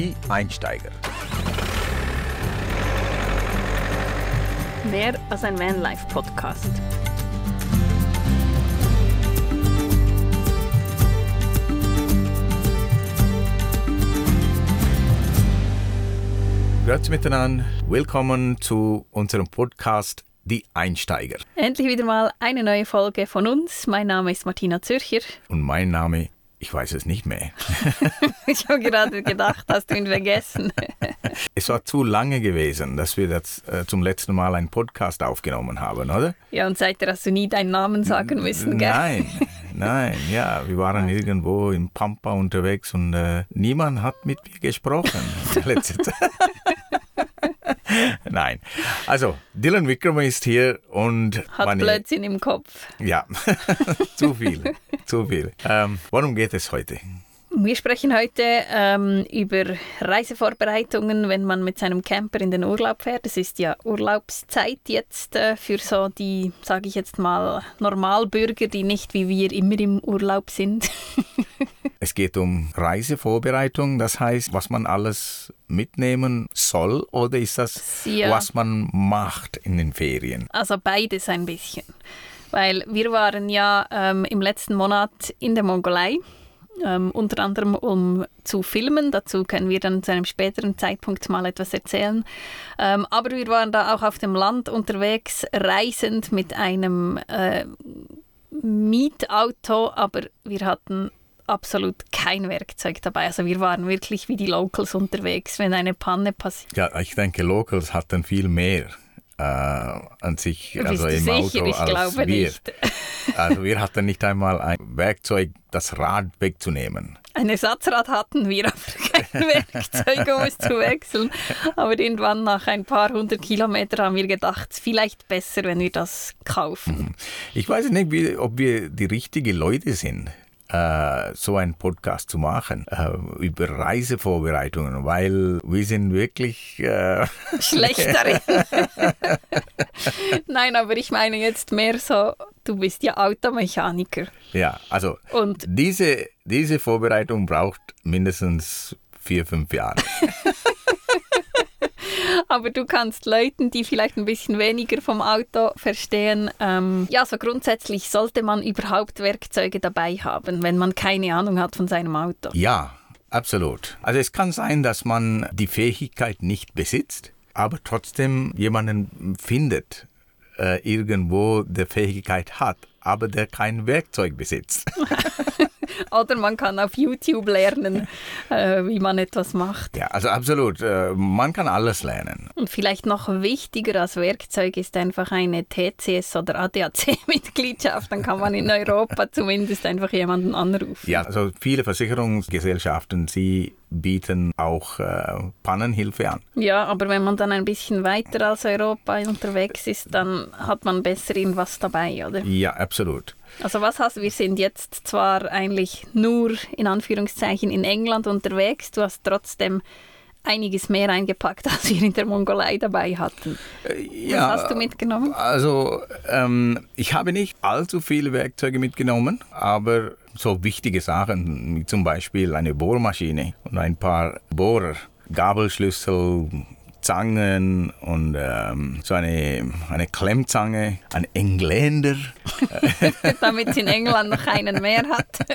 Die Einsteiger. Mehr als ein Vanlife-Podcast. Grüezi miteinander. Willkommen zu unserem Podcast Die Einsteiger. Endlich wieder mal eine neue Folge von uns. Mein Name ist Martina Zürcher. Und mein Name, ich weiß es nicht mehr. ich habe gerade gedacht, hast du ihn vergessen. es war zu lange gewesen, dass wir das, äh, zum letzten Mal einen Podcast aufgenommen haben, oder? Ja, und seitdem hast du nie deinen Namen sagen müssen, gell? Nein, nein, ja, wir waren irgendwo im Pampa unterwegs und äh, niemand hat mit mir gesprochen. letzte Zeit. Nein. Also, Dylan Wickrama ist hier und. Hat meine, Blödsinn im Kopf. Ja, zu viel. zu viel. Ähm, worum geht es heute? Wir sprechen heute ähm, über Reisevorbereitungen, wenn man mit seinem Camper in den Urlaub fährt. Es ist ja Urlaubszeit jetzt äh, für so die, sage ich jetzt mal, Normalbürger, die nicht wie wir immer im Urlaub sind. es geht um Reisevorbereitung, das heißt, was man alles mitnehmen soll oder ist das, ja. was man macht in den Ferien? Also beides ein bisschen. Weil wir waren ja ähm, im letzten Monat in der Mongolei ähm, unter anderem um zu filmen. Dazu können wir dann zu einem späteren Zeitpunkt mal etwas erzählen. Ähm, aber wir waren da auch auf dem Land unterwegs, reisend mit einem äh, Mietauto, aber wir hatten absolut kein Werkzeug dabei. Also wir waren wirklich wie die Locals unterwegs, wenn eine Panne passiert. Ja, ich denke, Locals hatten viel mehr äh, an sich, also im sicher? Auto ich als wir. Nicht. Also wir hatten nicht einmal ein Werkzeug, das Rad wegzunehmen. Ein Ersatzrad hatten wir, aber kein Werkzeug, um es zu wechseln. Aber irgendwann nach ein paar hundert Kilometern haben wir gedacht, vielleicht besser, wenn wir das kaufen. Mhm. Ich weiß nicht, wie, ob wir die richtigen Leute sind äh, so einen Podcast zu machen äh, über Reisevorbereitungen, weil wir sind wirklich äh, schlecht darin. Nein, aber ich meine jetzt mehr so, du bist ja Automechaniker. Ja, also Und diese, diese Vorbereitung braucht mindestens vier, fünf Jahre. aber du kannst Leuten, die vielleicht ein bisschen weniger vom Auto verstehen, ähm, ja, so grundsätzlich sollte man überhaupt Werkzeuge dabei haben, wenn man keine Ahnung hat von seinem Auto. Ja, absolut. Also es kann sein, dass man die Fähigkeit nicht besitzt, aber trotzdem jemanden findet, äh, irgendwo der Fähigkeit hat, aber der kein Werkzeug besitzt. Oder man kann auf YouTube lernen, äh, wie man etwas macht. Ja, also absolut. Äh, man kann alles lernen. Und vielleicht noch wichtiger als Werkzeug ist einfach eine TCS- oder ADAC-Mitgliedschaft. Dann kann man in Europa zumindest einfach jemanden anrufen. Ja, also viele Versicherungsgesellschaften, sie bieten auch äh, Pannenhilfe an. Ja, aber wenn man dann ein bisschen weiter als Europa unterwegs ist, dann hat man besser irgendwas dabei, oder? Ja, absolut. Also was hast du? Wir sind jetzt zwar eigentlich nur in Anführungszeichen in England unterwegs, du hast trotzdem einiges mehr eingepackt, als wir in der Mongolei dabei hatten. Äh, ja, was hast du mitgenommen? Also ähm, ich habe nicht allzu viele Werkzeuge mitgenommen, aber so wichtige Sachen, wie zum Beispiel eine Bohrmaschine und ein paar Bohrer, Gabelschlüssel, Zangen und ähm, so eine, eine Klemmzange, ein Engländer. Damit es in England noch einen mehr hat.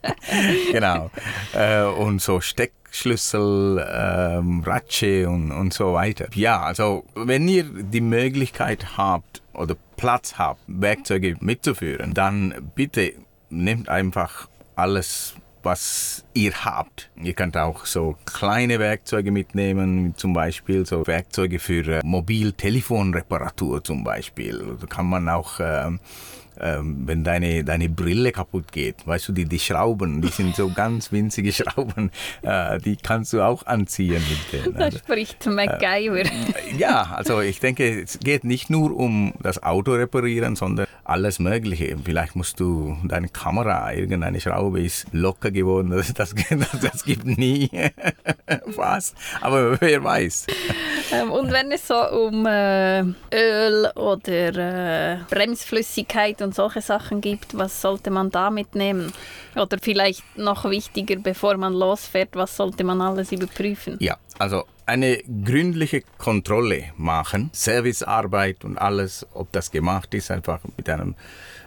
genau. Äh, und so Steckschlüssel, ähm, Ratsche und, und so weiter. Ja, also wenn ihr die Möglichkeit habt oder Platz habt, Werkzeuge mitzuführen, dann bitte nehmt einfach alles was ihr habt. Ihr könnt auch so kleine Werkzeuge mitnehmen, zum Beispiel so Werkzeuge für äh, Mobiltelefonreparatur zum Beispiel. Da kann man auch äh, ähm, wenn deine, deine Brille kaputt geht, weißt du, die, die Schrauben, die sind so ganz winzige Schrauben, äh, die kannst du auch anziehen mit denen. Da also, spricht MacGyver. Äh, ja, also ich denke, es geht nicht nur um das Auto reparieren, sondern alles Mögliche. Vielleicht musst du deine Kamera, irgendeine Schraube ist locker geworden, das, das, das gibt nie was, aber wer weiß. Ähm, und wenn es so um äh, Öl oder äh, Bremsflüssigkeit und solche Sachen gibt, was sollte man da mitnehmen? Oder vielleicht noch wichtiger, bevor man losfährt, was sollte man alles überprüfen? Ja, also eine gründliche Kontrolle machen, Servicearbeit und alles, ob das gemacht ist, einfach mit einem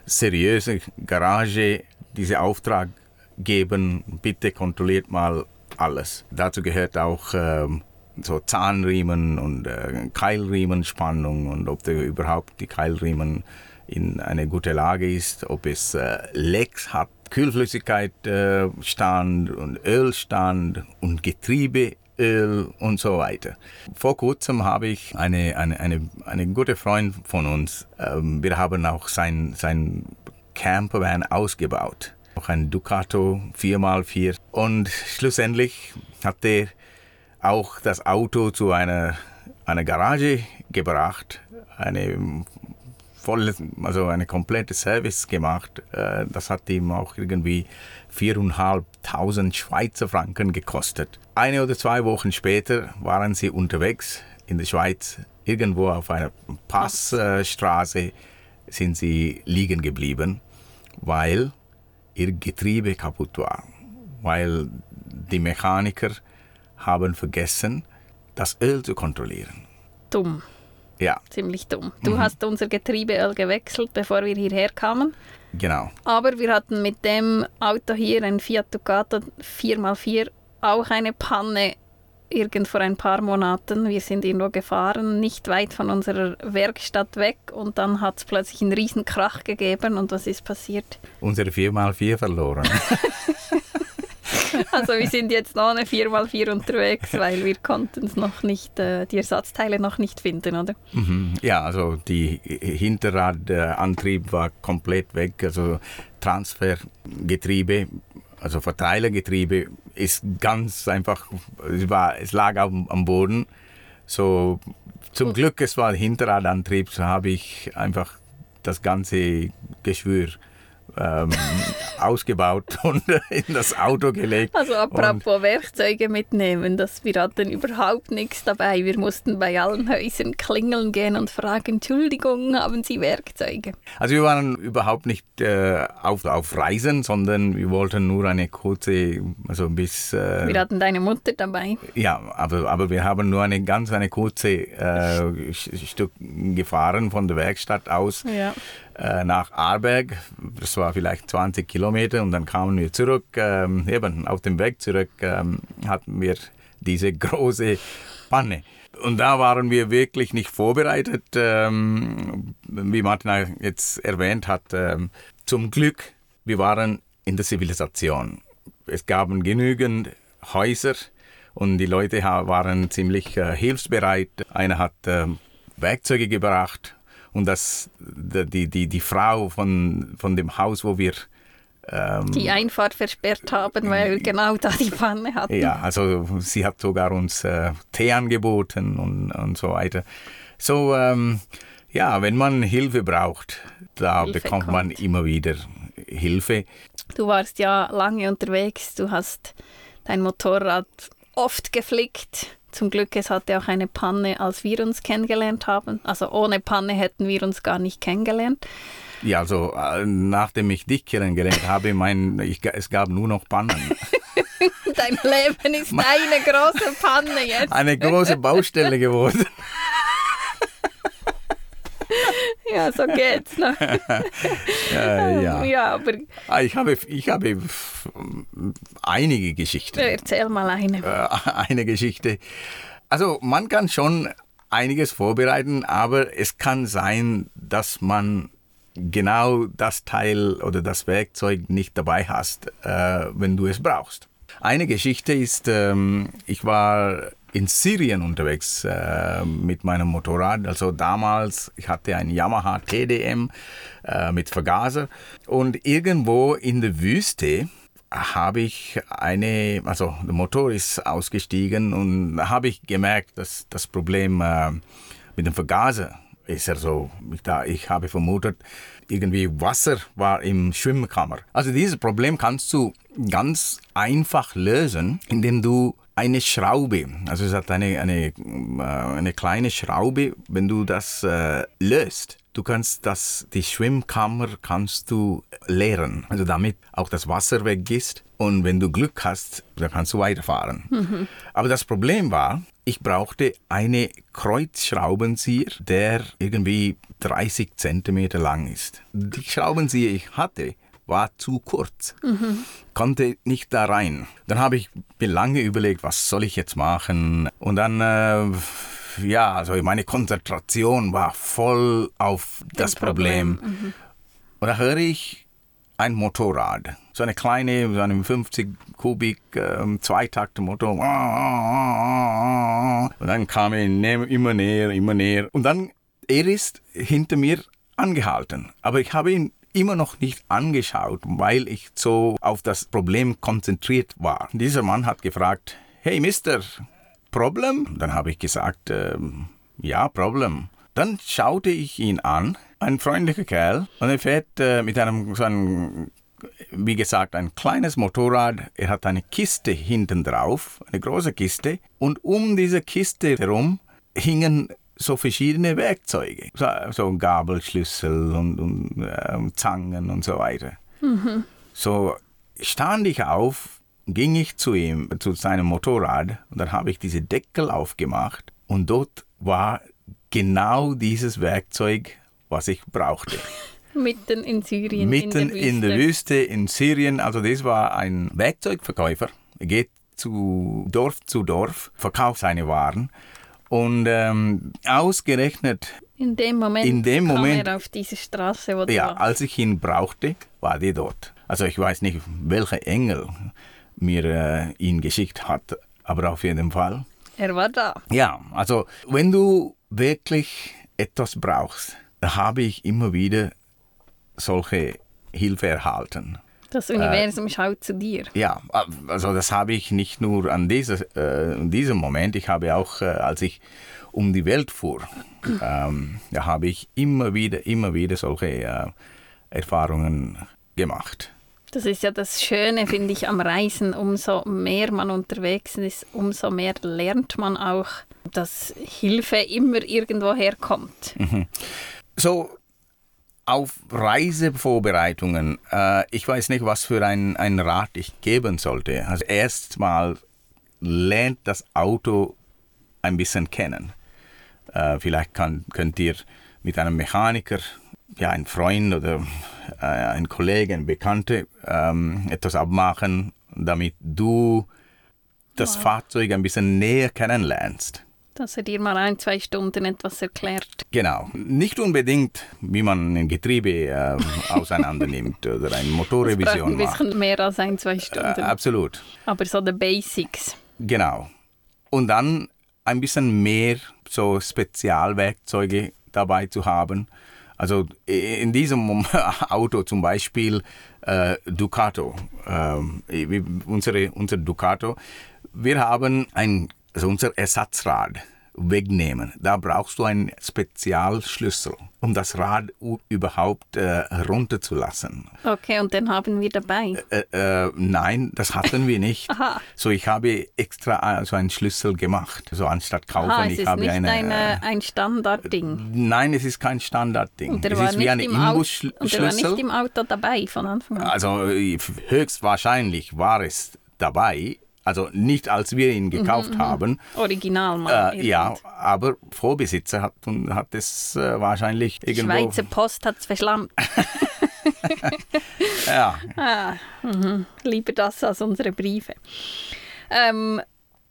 seriösen Garage diesen Auftrag geben, bitte kontrolliert mal alles. Dazu gehört auch ähm, so Zahnriemen und äh, Keilriemenspannung und ob der überhaupt die Keilriemen in eine gute Lage ist, ob es äh, Lecks hat, Kühlflüssigkeit äh, stand und Ölstand und Getriebeöl und so weiter. Vor kurzem habe ich eine, eine, eine, eine gute Freund von uns, ähm, wir haben auch sein, sein Campervan ausgebaut. Auch ein Ducato 4x4 und schlussendlich hat er auch das Auto zu einer, einer Garage gebracht, eine voll, also eine komplette Service gemacht. Äh, das hat ihm auch irgendwie 4.500 Schweizer Franken gekostet. Eine oder zwei Wochen später waren sie unterwegs in der Schweiz, irgendwo auf einer Passstraße sind sie liegen geblieben, weil ihr Getriebe kaputt war, weil die Mechaniker haben vergessen, das Öl zu kontrollieren. Dumm. Ja. Ziemlich dumm. Du mhm. hast unser Getriebeöl gewechselt, bevor wir hierher kamen. Genau. Aber wir hatten mit dem Auto hier, ein Fiat Ducato 4x4, auch eine Panne irgend vor ein paar Monaten. Wir sind irgendwo gefahren, nicht weit von unserer Werkstatt weg und dann hat es plötzlich einen riesen Krach gegeben und was ist passiert? Unsere 4x4 verloren. Also wir sind jetzt noch eine 4x4 unterwegs, weil wir konnten noch nicht, äh, die Ersatzteile noch nicht finden, oder? Mhm. Ja, also die Hinterradantrieb war komplett weg, also Transfergetriebe, also Verteilergetriebe ist ganz einfach, es, war, es lag auf, am Boden. So, zum. Glück, es war Hinterradantrieb, so habe ich einfach das ganze Geschwür ähm, ausgebaut und in das Auto gelegt. Also apropos Werkzeuge mitnehmen, dass wir hatten überhaupt nichts dabei. Wir mussten bei allen Häusern klingeln gehen und fragen, Entschuldigung, haben Sie Werkzeuge? Also wir waren überhaupt nicht äh, auf, auf Reisen, sondern wir wollten nur eine kurze, also bis... Äh, wir hatten deine Mutter dabei. Ja, aber, aber wir haben nur eine ganz eine kurze äh, Stück gefahren von der Werkstatt aus. Ja. Äh, nach Aarberg. Das war vielleicht 20 Kilometer und dann kamen wir zurück. Ähm, eben auf dem Weg zurück ähm, hatten wir diese große Panne. Und da waren wir wirklich nicht vorbereitet, ähm, wie Martina jetzt erwähnt hat. Ähm, zum Glück, wir waren in der Zivilisation. Es gab genügend Häuser und die Leute waren ziemlich äh, hilfsbereit. Einer hat äh, Werkzeuge gebracht und dass die, die, die Frau von, von dem Haus, wo wir ähm, die Einfahrt versperrt haben, weil wir genau da die Pfanne hatten. Ja, also sie hat sogar uns äh, Tee angeboten und, und so weiter. So, ähm, ja, wenn man Hilfe braucht, da Hilfe bekommt kommt. man immer wieder Hilfe. Du warst ja lange unterwegs, du hast dein Motorrad oft geflickt. Zum Glück, es hatte auch eine Panne, als wir uns kennengelernt haben. Also ohne Panne hätten wir uns gar nicht kennengelernt. Ja, also äh, nachdem ich dich kennengelernt habe, mein, ich, es gab nur noch Pannen. Dein Leben ist eine große Panne jetzt. Eine große Baustelle geworden. ja, so geht's. Ne? äh, ja. ja, aber ah, ich habe, ich habe einige Geschichten. Erzähl mal eine. Äh, eine Geschichte. Also man kann schon einiges vorbereiten, aber es kann sein, dass man genau das Teil oder das Werkzeug nicht dabei hast, äh, wenn du es brauchst. Eine Geschichte ist, ähm, ich war in Syrien unterwegs äh, mit meinem Motorrad. Also damals, ich hatte ein Yamaha TDM äh, mit Vergaser und irgendwo in der Wüste habe ich eine, also der Motor ist ausgestiegen und habe ich gemerkt, dass das Problem äh, mit dem Vergaser ist er so, ich, da, ich habe vermutet, irgendwie Wasser war im Schwimmkammer. Also dieses Problem kannst du ganz einfach lösen, indem du eine Schraube, also es hat eine, eine, äh, eine kleine Schraube, wenn du das äh, löst, du kannst das, die Schwimmkammer kannst du leeren, also damit auch das Wasser weg ist und wenn du Glück hast, dann kannst du weiterfahren. Mhm. Aber das Problem war, ich brauchte eine Kreuzschraubenzieher, der irgendwie 30 Zentimeter lang ist. Die Schraubenzieher, ich hatte, war zu kurz, mhm. konnte nicht da rein. Dann habe ich mir lange überlegt, was soll ich jetzt machen? Und dann, äh, ja, also meine Konzentration war voll auf das, Problem. Problem. Mhm. Und da höre ich ein Motorrad, so eine kleine, so eine 50 Kubik, äh, Zweitakte Motor. Und dann kam er immer näher, immer näher. Und dann, er ist hinter mir angehalten. Aber ich habe ihn immer noch nicht angeschaut, weil ich so auf das Problem konzentriert war. Dieser Mann hat gefragt, hey Mister, Problem? Dann habe ich gesagt, äh, ja, Problem. Dann schaute ich ihn an, ein freundlicher Kerl, und er fährt äh, mit einem, so einem, wie gesagt, ein kleines Motorrad. Er hat eine Kiste hinten drauf, eine große Kiste, und um diese Kiste herum hingen so verschiedene Werkzeuge, so, so Gabelschlüssel und, und äh, Zangen und so weiter. Mhm. So stand ich auf, ging ich zu ihm, zu seinem Motorrad und dann habe ich diese Deckel aufgemacht und dort war genau dieses Werkzeug, was ich brauchte. Mitten in Syrien. Mitten in der, in der Wüste in Syrien. Also das war ein Werkzeugverkäufer. Er geht zu Dorf zu Dorf, verkauft seine Waren und ähm, ausgerechnet in dem Moment, in dem kam Moment er auf diese Straße. Wo ja, als ich ihn brauchte, war die dort. Also ich weiß nicht, welcher Engel mir äh, ihn geschickt hat, aber auf jeden Fall. Er war da. Ja, also wenn du wirklich etwas brauchst, habe ich immer wieder solche Hilfe erhalten. Das Universum äh, schaut zu dir. Ja, also das habe ich nicht nur an dieser, äh, in diesem Moment, ich habe auch, äh, als ich um die Welt fuhr, ähm, da habe ich immer wieder, immer wieder solche äh, Erfahrungen gemacht. Das ist ja das Schöne, finde ich, am Reisen. Umso mehr man unterwegs ist, umso mehr lernt man auch, dass Hilfe immer irgendwo herkommt. Mhm. So, auf Reisevorbereitungen, äh, ich weiß nicht, was für ein, ein Rat ich geben sollte. Also erstmal lernt das Auto ein bisschen kennen. Äh, vielleicht kann, könnt ihr mit einem Mechaniker, ja, ein Freund oder äh, ein Kollege, ein Bekannter ähm, etwas abmachen, damit du das wow. Fahrzeug ein bisschen näher kennenlernst dass er dir mal ein, zwei Stunden etwas erklärt. Genau. Nicht unbedingt, wie man ein Getriebe äh, auseinander nimmt oder eine Motorrevision macht. Ein bisschen mehr als ein, zwei Stunden. Äh, absolut. Aber so die Basics. Genau. Und dann ein bisschen mehr so Spezialwerkzeuge dabei zu haben. Also in diesem Auto zum Beispiel äh, Ducato, äh, unsere, unser Ducato, wir haben ein also unser Ersatzrad wegnehmen. Da brauchst du einen Spezialschlüssel, um das Rad überhaupt äh, runterzulassen. Okay, und den haben wir dabei? Äh, äh, nein, das hatten wir nicht. Aha. So, ich habe extra äh, so einen Schlüssel gemacht, so anstatt kaufen. Aha, es ich ist habe nicht eine, eine, ein Standardding. Nein, es ist kein Standardding. Es ist wie ein Imbusschlüssel. Und der war nicht im Auto dabei von Anfang an. Also äh, höchstwahrscheinlich war es dabei, also nicht, als wir ihn gekauft mhm, mhm. haben. Original mal. Äh, ja, aber Vorbesitzer hat, hat es äh, wahrscheinlich Die irgendwo... Schweizer Post hat es verschlammt. ja. Ah, mhm. Lieber das als unsere Briefe. Ähm,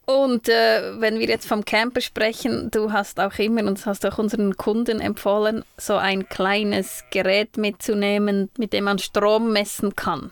und äh, wenn wir jetzt vom Camper sprechen, du hast auch immer und hast auch unseren Kunden empfohlen, so ein kleines Gerät mitzunehmen, mit dem man Strom messen kann.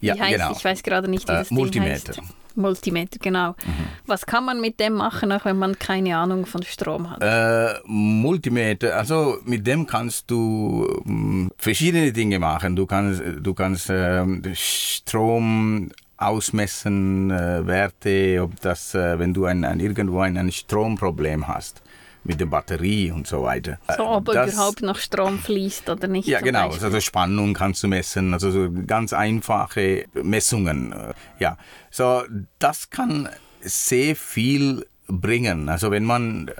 Wie ja, heißt, genau. Ich weiß gerade nicht, wie äh, das Multimeter. Ding heißt. Multimeter, genau. Mhm. Was kann man mit dem machen, auch wenn man keine Ahnung von Strom hat? Äh, Multimeter, also mit dem kannst du ähm, verschiedene Dinge machen. Du kannst, du kannst äh, Strom ausmessen, äh, Werte, ob das, äh, wenn du ein, ein, irgendwo ein, ein Stromproblem hast mit der Batterie und so weiter. So, ob das, überhaupt noch Strom fließt oder nicht. Ja, genau. Beispiel. Also Spannung kannst du messen, also so ganz einfache Messungen. Ja, so das kann sehr viel bringen. Also wenn man,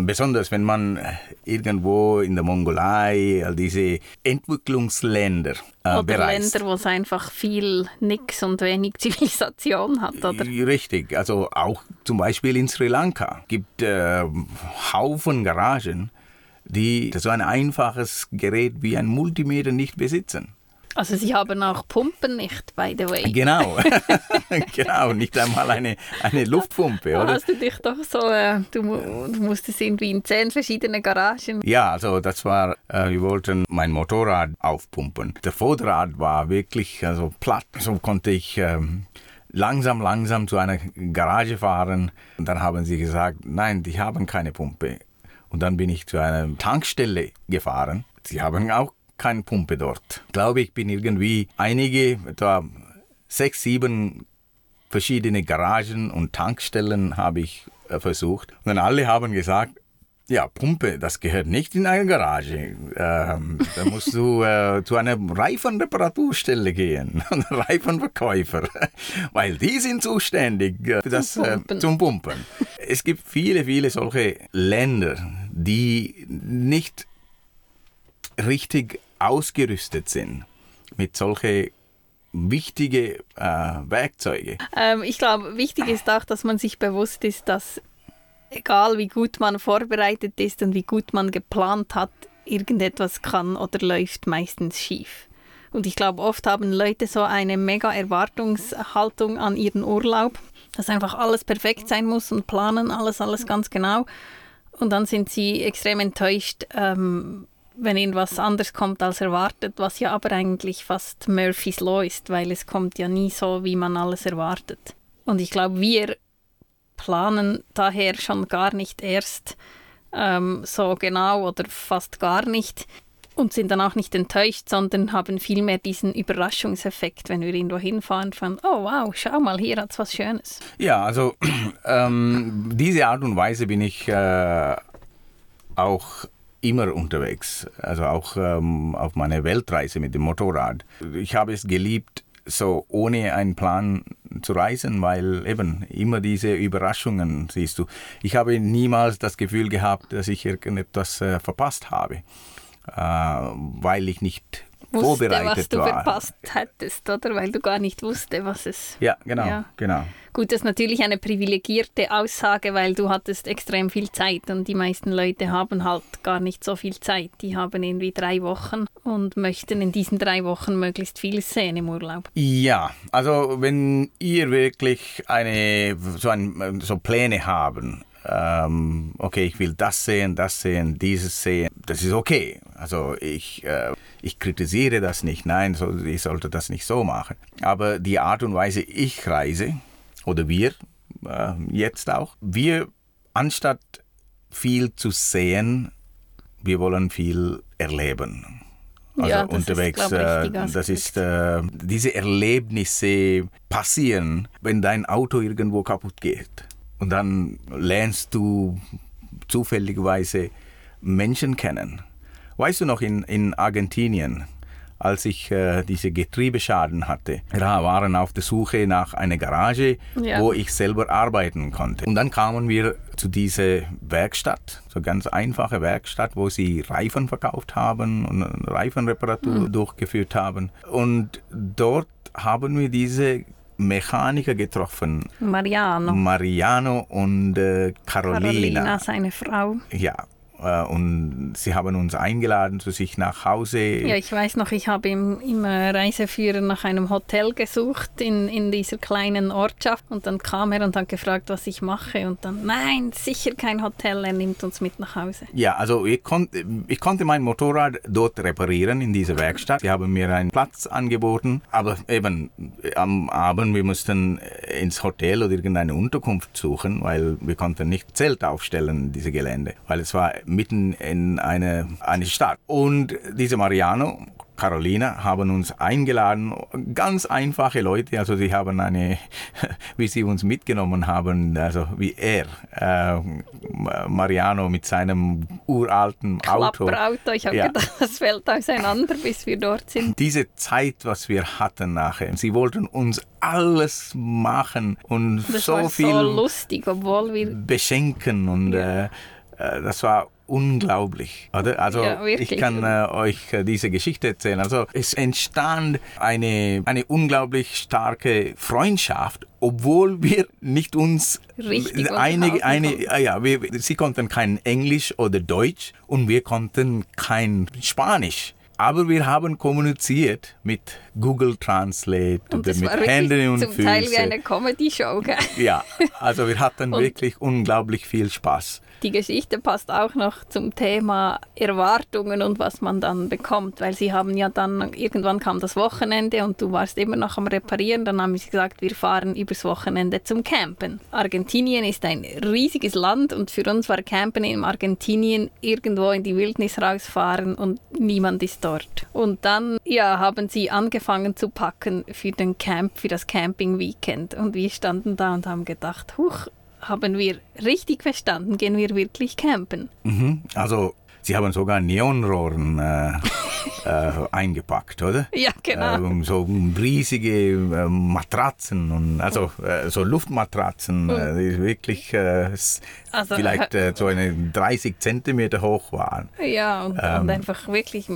besonders wenn man irgendwo in der Mongolei, all diese Entwicklungsländer äh, Oder bereist. Länder, wo es einfach viel nix und wenig Zivilisation hat, oder? Richtig, also auch zum Beispiel in Sri Lanka gibt äh, Haufen Garagen, die so ein einfaches Gerät wie ein Multimeter nicht besitzen. Also Sie haben auch Pumpen nicht, by the way. Genau, genau, nicht einmal eine, eine Luftpumpe, oder? Hast du dich doch so, äh, du, du musstest irgendwie in zehn verschiedene Garagen. Ja, also das war, äh, wir wollten mein Motorrad aufpumpen. Der Vorderrad war wirklich also platt, so konnte ich... Ähm, langsam, langsam zu einer Garage fahren. Und dann haben sie gesagt, nein, die haben keine Pumpe. Und dann bin ich zu einer Tankstelle gefahren. Sie haben auch keine Pumpe dort. Ich glaube, ich bin irgendwie einige, etwa sechs, sieben verschiedene Garagen und Tankstellen habe ich äh, versucht. Und dann alle haben gesagt, ja, Pumpe, das gehört nicht in eine Garage. Ähm, da musst du äh, zu einer Reifenreparaturstelle gehen, Reifenverkäufer, weil die sind zuständig äh, das, äh, zum Pumpen. Es gibt viele, viele solche Länder, die nicht richtig ausgerüstet sind mit solchen wichtigen äh, Werkzeugen. Ähm, ich glaube, wichtig ist auch, dass man sich bewusst ist, dass egal wie gut man vorbereitet ist und wie gut man geplant hat, irgendetwas kann oder läuft meistens schief. Und ich glaube, oft haben Leute so eine mega Erwartungshaltung an ihren Urlaub, dass einfach alles perfekt sein muss und planen alles, alles ganz genau. Und dann sind sie extrem enttäuscht, ähm, wenn irgendwas anders kommt als erwartet, was ja aber eigentlich fast Murphys Law ist, weil es kommt ja nie so, wie man alles erwartet. Und ich glaube, wir planen daher schon gar nicht erst ähm, so genau oder fast gar nicht und sind dann auch nicht enttäuscht, sondern haben vielmehr diesen Überraschungseffekt, wenn wir irgendwo hinfahren, von, oh wow, schau mal, hier hat es was Schönes. Ja, also ähm, diese Art und Weise bin ich äh, auch immer unterwegs, also auch ähm, auf meiner Weltreise mit dem Motorrad. Ich habe es geliebt, so ohne einen Plan zu reisen, weil eben immer diese Überraschungen siehst du. Ich habe niemals das Gefühl gehabt, dass ich irgendetwas äh, verpasst habe, äh, weil ich nicht vorbereitet was du war. verpasst hättest, oder? Weil du gar nicht wusste, was es... Ja, genau, ja. genau. Gut, das ist natürlich eine privilegierte Aussage, weil du hattest extrem viel Zeit und die meisten Leute haben halt gar nicht so viel Zeit. Die haben irgendwie drei Wochen und möchten in diesen drei Wochen möglichst viel sehen im Urlaub. Ja, also wenn ihr wirklich eine, so, ein, so Pläne haben, ähm, okay, ich will das sehen, das sehen, dieses sehen, das ist okay. Also ich, äh, ich kritisiere das nicht, nein, so, ich sollte das nicht so machen. Aber die Art und Weise, ich reise, oder wir äh, jetzt auch, wir, anstatt viel zu sehen, wir wollen viel erleben. Also ja, das unterwegs, ist, äh, das ist äh, diese Erlebnisse passieren, wenn dein Auto irgendwo kaputt geht. Und dann lernst du zufälligerweise Menschen kennen. Weißt du noch, in, in Argentinien, als ich äh, diese Getriebeschaden hatte, wir waren auf der Suche nach einer Garage, ja. wo ich selber arbeiten konnte. Und dann kamen wir zu dieser Werkstatt, so ganz einfache Werkstatt, wo sie Reifen verkauft haben und Reifenreparatur mhm. durchgeführt haben. Und dort haben wir diese Mechaniker getroffen. Mariano. Mariano und äh, Carolina. Carolina, seine Frau. Ja, und sie haben uns eingeladen zu sich nach Hause. Ja, ich weiß noch, ich habe im, im Reiseführer nach einem Hotel gesucht in, in dieser kleinen Ortschaft und dann kam er und hat gefragt, was ich mache und dann, nein, sicher kein Hotel, er nimmt uns mit nach Hause. Ja, also ich, kon ich konnte mein Motorrad dort reparieren in dieser Werkstatt. Sie haben mir einen Platz angeboten, aber eben am Abend, wir mussten ins Hotel oder irgendeine Unterkunft suchen, weil wir konnten nicht Zelt aufstellen, diese Gelände, weil es war mitten in eine, eine Stadt. Und diese Mariano Carolina haben uns eingeladen, ganz einfache Leute, also sie haben eine, wie sie uns mitgenommen haben, also wie er, äh, Mariano mit seinem uralten Auto. Klapperauto, ich habe Ja. gedacht, das fällt auseinander, bis wir dort sind. Diese Zeit, was wir hatten nachher, sie wollten uns alles machen und Das so war viel so lustig, obwohl wir beschenken und Ja. äh, äh, das war unglaublich, oder? Also Ja, ich kann äh, euch äh, diese Geschichte erzählen. Also es entstand eine, eine unglaublich starke Freundschaft, obwohl wir nicht uns Richtig einige, unterhalten eine, ah ja, wir, sie konnten kein Englisch oder Deutsch und wir konnten kein Spanisch. Aber wir haben kommuniziert mit Google Translate und oder das mit Händen und zum Teil wie Füßen. eine Comedy-Show. gell? Ja, also wir hatten wirklich unglaublich viel Spaß. Die Geschichte passt auch noch zum Thema Erwartungen und was man dann bekommt, weil sie haben ja dann, irgendwann kam das Wochenende und du warst immer noch am Reparieren, dann haben sie gesagt, wir fahren übers Wochenende zum Campen. Argentinien ist ein riesiges Land und für uns war Campen in Argentinien irgendwo in die Wildnis rausfahren und niemand ist dort. Und dann, ja, haben sie angefangen zu packen für den Camp, für das Camping-Weekend und wir standen da und haben gedacht, huch, haben wir richtig verstanden, gehen wir wirklich campen. Mhm. Also sie haben sogar Neonrohren äh, äh, eingepackt, oder? Ja, genau. Ähm, so riesige äh, Matratzen und also äh, so Luftmatratzen, äh, die wirklich äh, Also, vielleicht äh, so eine 30 Zentimeter hoch waren. ja, und, ähm, und einfach wirklich,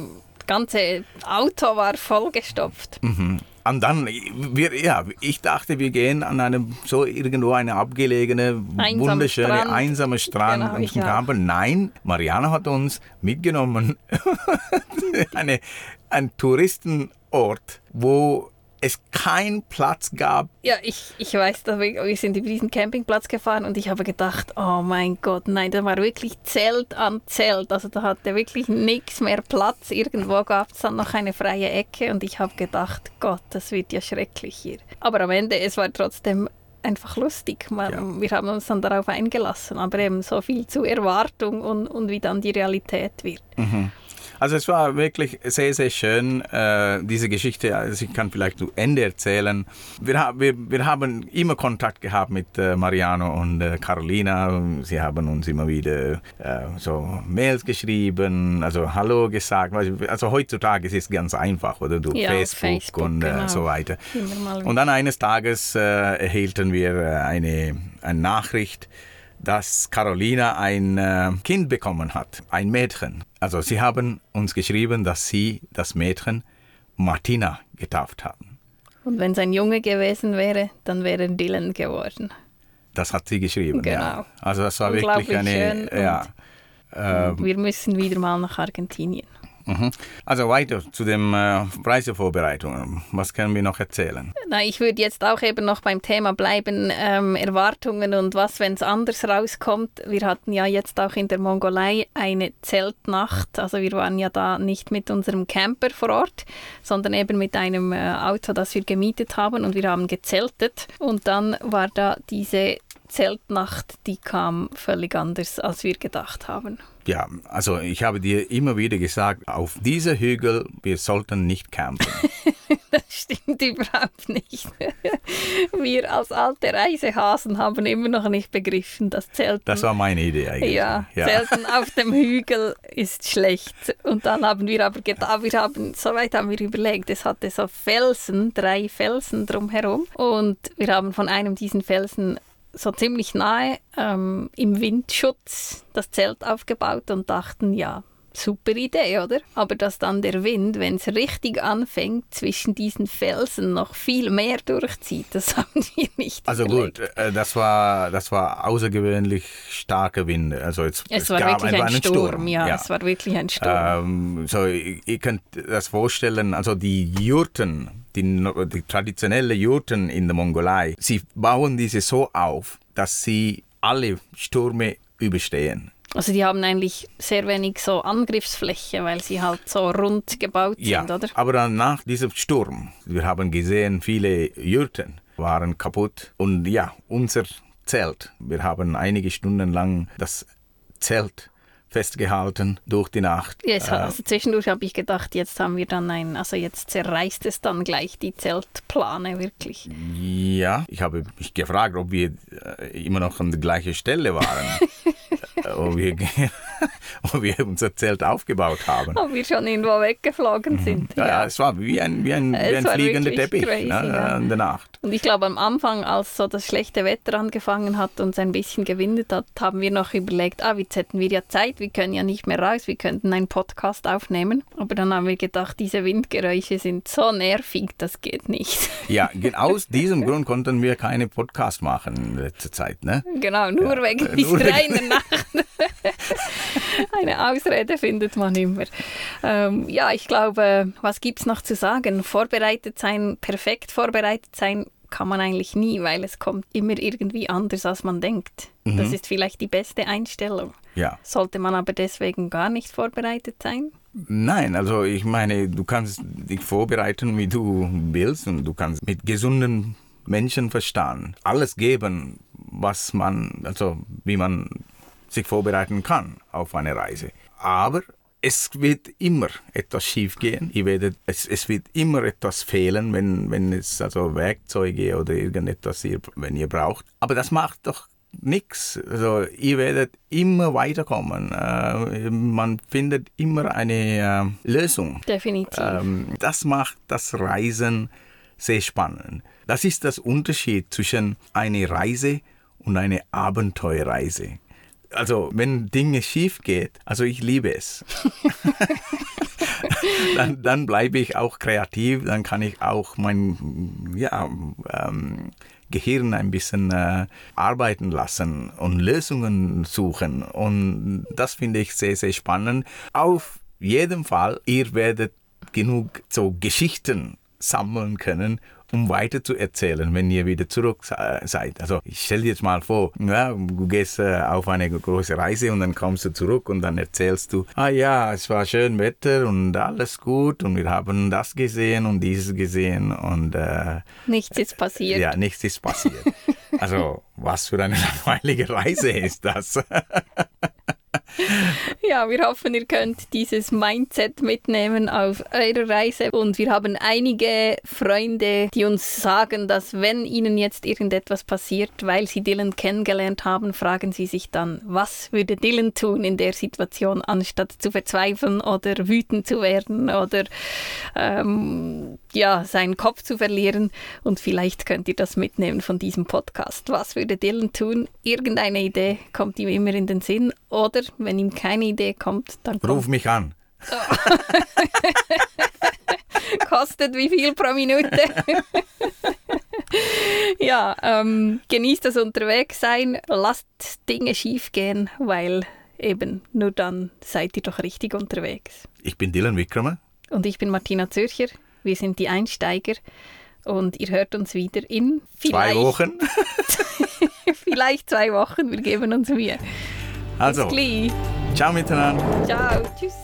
ganze Auto war vollgestopft. Mhm. Und dann, wir, ja, ich dachte, wir gehen an einem so irgendwo eine abgelegene, Einsamer wunderschöne, Strand. einsame Strand Genau, zum. Campen. Nein, Mariana hat uns mitgenommen eine, ein Touristenort, wo es keinen Platz gab. Ja, ich, ich weiß, wir, wir sind über diesen Campingplatz gefahren und ich habe gedacht, oh mein Gott, nein, da war wirklich Zelt an Zelt. Also da hatte wirklich nichts mehr Platz. Irgendwo gab es dann noch eine freie Ecke und ich habe gedacht, Gott, das wird ja schrecklich hier. Aber am Ende, es war trotzdem einfach lustig. Man, Ja. Wir haben uns dann darauf eingelassen, aber eben so viel zu Erwartung und, und wie dann die Realität wird. Also es war wirklich sehr, sehr schön, äh, diese Geschichte. Also ich kann vielleicht zu Ende erzählen. Wir, ha wir, wir haben immer Kontakt gehabt mit äh, Mariano und äh, Carolina. Sie haben uns immer wieder äh, so Mails geschrieben, also Hallo gesagt. Also heutzutage ist es ganz einfach, oder? Du Ja, Facebook, Facebook, und äh, genau. so weiter. Und dann eines Tages äh, erhielten wir eine, eine Nachricht, dass Carolina ein äh, Kind bekommen hat, ein Mädchen. Also sie haben uns geschrieben, dass sie das Mädchen Martina getauft haben. Und wenn es ein Junge gewesen wäre, dann wäre Dylan geworden. Das hat sie geschrieben. Ja. Genau. Also das war wirklich eine. schön Ja. Ähm, Wir müssen wieder mal nach Argentinien. Mhm. Also weiter zu den äh, Reisevorbereitungen. Was können wir noch erzählen? Na, ich würde jetzt auch eben noch beim Thema bleiben, ähm, Erwartungen und was, wenn es anders rauskommt. Wir hatten ja jetzt auch in der Mongolei eine Zeltnacht. Also wir waren ja da nicht mit unserem Camper vor Ort, sondern eben mit einem äh, Auto, das wir gemietet haben und wir haben gezeltet. Und dann war da diese Zeltnacht, die kam völlig anders, als wir gedacht haben. Ja, also ich habe dir immer wieder gesagt, auf dieser Hügel, wir sollten nicht campen. Das stimmt überhaupt nicht. Wir als alte Reisehasen haben immer noch nicht begriffen, dass Zelten, Das war meine Idee eigentlich. ja, Zelten auf dem Hügel ist schlecht. Und dann haben wir aber gedacht, wir haben, soweit haben wir überlegt, es hatte so Felsen, drei Felsen drumherum. Und wir haben von einem diesen Felsen so ziemlich nahe ähm, im Windschutz das Zelt aufgebaut und dachten, ja, super Idee, oder? Aber dass dann der Wind, wenn es richtig anfängt, zwischen diesen Felsen noch viel mehr durchzieht, das haben wir nicht Also überlegt. gut, äh, das war, das war außergewöhnlich starker Wind. Also es, Es war gab wirklich ein einen Sturm, ja, es war wirklich ein Sturm. Ähm, so, ihr, ihr könnt das vorstellen, also die Jurten, die, die traditionellen Jurten in der Mongolei, sie bauen diese so auf, dass sie alle Stürme überstehen. Also die haben eigentlich sehr wenig so Angriffsfläche, weil sie halt so rund gebaut Ja, sind, oder? aber dann nach diesem Sturm, wir haben gesehen, viele Jurten waren kaputt und ja, unser Zelt, wir haben einige Stunden lang das Zelt festgehalten durch die Nacht. Yes, Äh, also zwischendurch habe ich gedacht, jetzt haben wir dann ein, also jetzt zerreißt es dann gleich die Zeltplane wirklich. ja, ich habe mich gefragt, ob wir äh, immer noch an der gleichen Stelle waren. Äh, ob, wir, ob wir unser Zelt aufgebaut haben. Ob wir schon irgendwo weggeflogen sind. Ja, ja, es war wie ein, wie ein, Es wie ein fliegender Teppich crazy, ne, ja. in der Nacht. Und ich glaube, am Anfang, als so das schlechte Wetter angefangen hat und es ein bisschen gewindet hat, haben wir noch überlegt, ah, jetzt hätten wir ja Zeit, wir können ja nicht mehr raus, wir könnten einen Podcast aufnehmen. Aber dann haben wir gedacht, diese Windgeräusche sind so nervig, das geht nicht. Ja, aus diesem Grund konnten wir keine Podcast machen in letzter Zeit. Ne? genau, nur Ja, wegen äh, dieser nur wegen- einen Nacht. Eine Ausrede findet man immer. Ähm, ja, ich glaube, was gibt es noch zu sagen? Vorbereitet sein, perfekt vorbereitet sein kann man eigentlich nie, weil es kommt immer irgendwie anders, als man denkt. Das ist vielleicht die beste Einstellung. Ja. Sollte man aber deswegen gar nicht vorbereitet sein? Nein, also ich meine, du kannst dich vorbereiten, wie du willst und du kannst mit gesundem Menschenverstand alles geben, was man, also wie man sich vorbereiten kann auf eine Reise. Aber es wird immer etwas schiefgehen. Werdet, es, es wird immer etwas fehlen, wenn, wenn es also Werkzeuge oder irgendetwas, ihr, wenn ihr braucht. Aber das macht doch nichts. Also ihr werdet immer weiterkommen. Äh, man findet immer eine äh, Lösung. Definitiv. Ähm, das macht das Reisen sehr spannend. Das ist das Unterschied zwischen einer Reise und einer Abenteuerreise. Also wenn Dinge schief geht, also ich liebe es. dann, dann bleibe ich auch kreativ, dann kann ich auch mein ja, ähm, Gehirn ein bisschen äh, arbeiten lassen und Lösungen suchen. Und das finde ich sehr, sehr spannend. Auf jeden Fall, ihr werdet genug so Geschichten sammeln können, um weiter zu erzählen, wenn ihr wieder zurück se- seid. Also ich stell dir jetzt mal vor, ja, du gehst äh, auf eine große Reise und dann kommst du zurück und dann erzählst du, ah ja, es war schön Wetter und alles gut und wir haben das gesehen und dieses gesehen und äh, Nichts ist passiert. ja, nichts ist passiert. Also was für eine langweilige Reise ist das? Ja, wir hoffen, ihr könnt dieses Mindset mitnehmen auf eure Reise. Und wir haben einige Freunde, die uns sagen, dass wenn ihnen jetzt irgendetwas passiert, weil sie Dylan kennengelernt haben, fragen sie sich dann, was würde Dylan tun in der Situation, anstatt zu verzweifeln oder wütend zu werden oder ähm, ja, seinen Kopf zu verlieren. Und vielleicht könnt ihr das mitnehmen von diesem Podcast. Was würde Dylan tun? Irgendeine Idee kommt ihm immer in den Sinn. Oder wenn ihm keine Idee kommt, dann kommt, Ruf mich an. kostet wie viel pro Minute. ja, ähm, genießt das Unterwegssein, lasst Dinge schief gehen, weil eben nur dann seid ihr doch richtig unterwegs. Ich bin Dylan Wickramer. Und ich bin Martina Zürcher. Wir sind die Einsteiger. Und ihr hört uns wieder in Zwei Wochen. vielleicht zwei Wochen. Wir geben uns Mühe. Also, ciao miteinander. Ciao. Tschüss.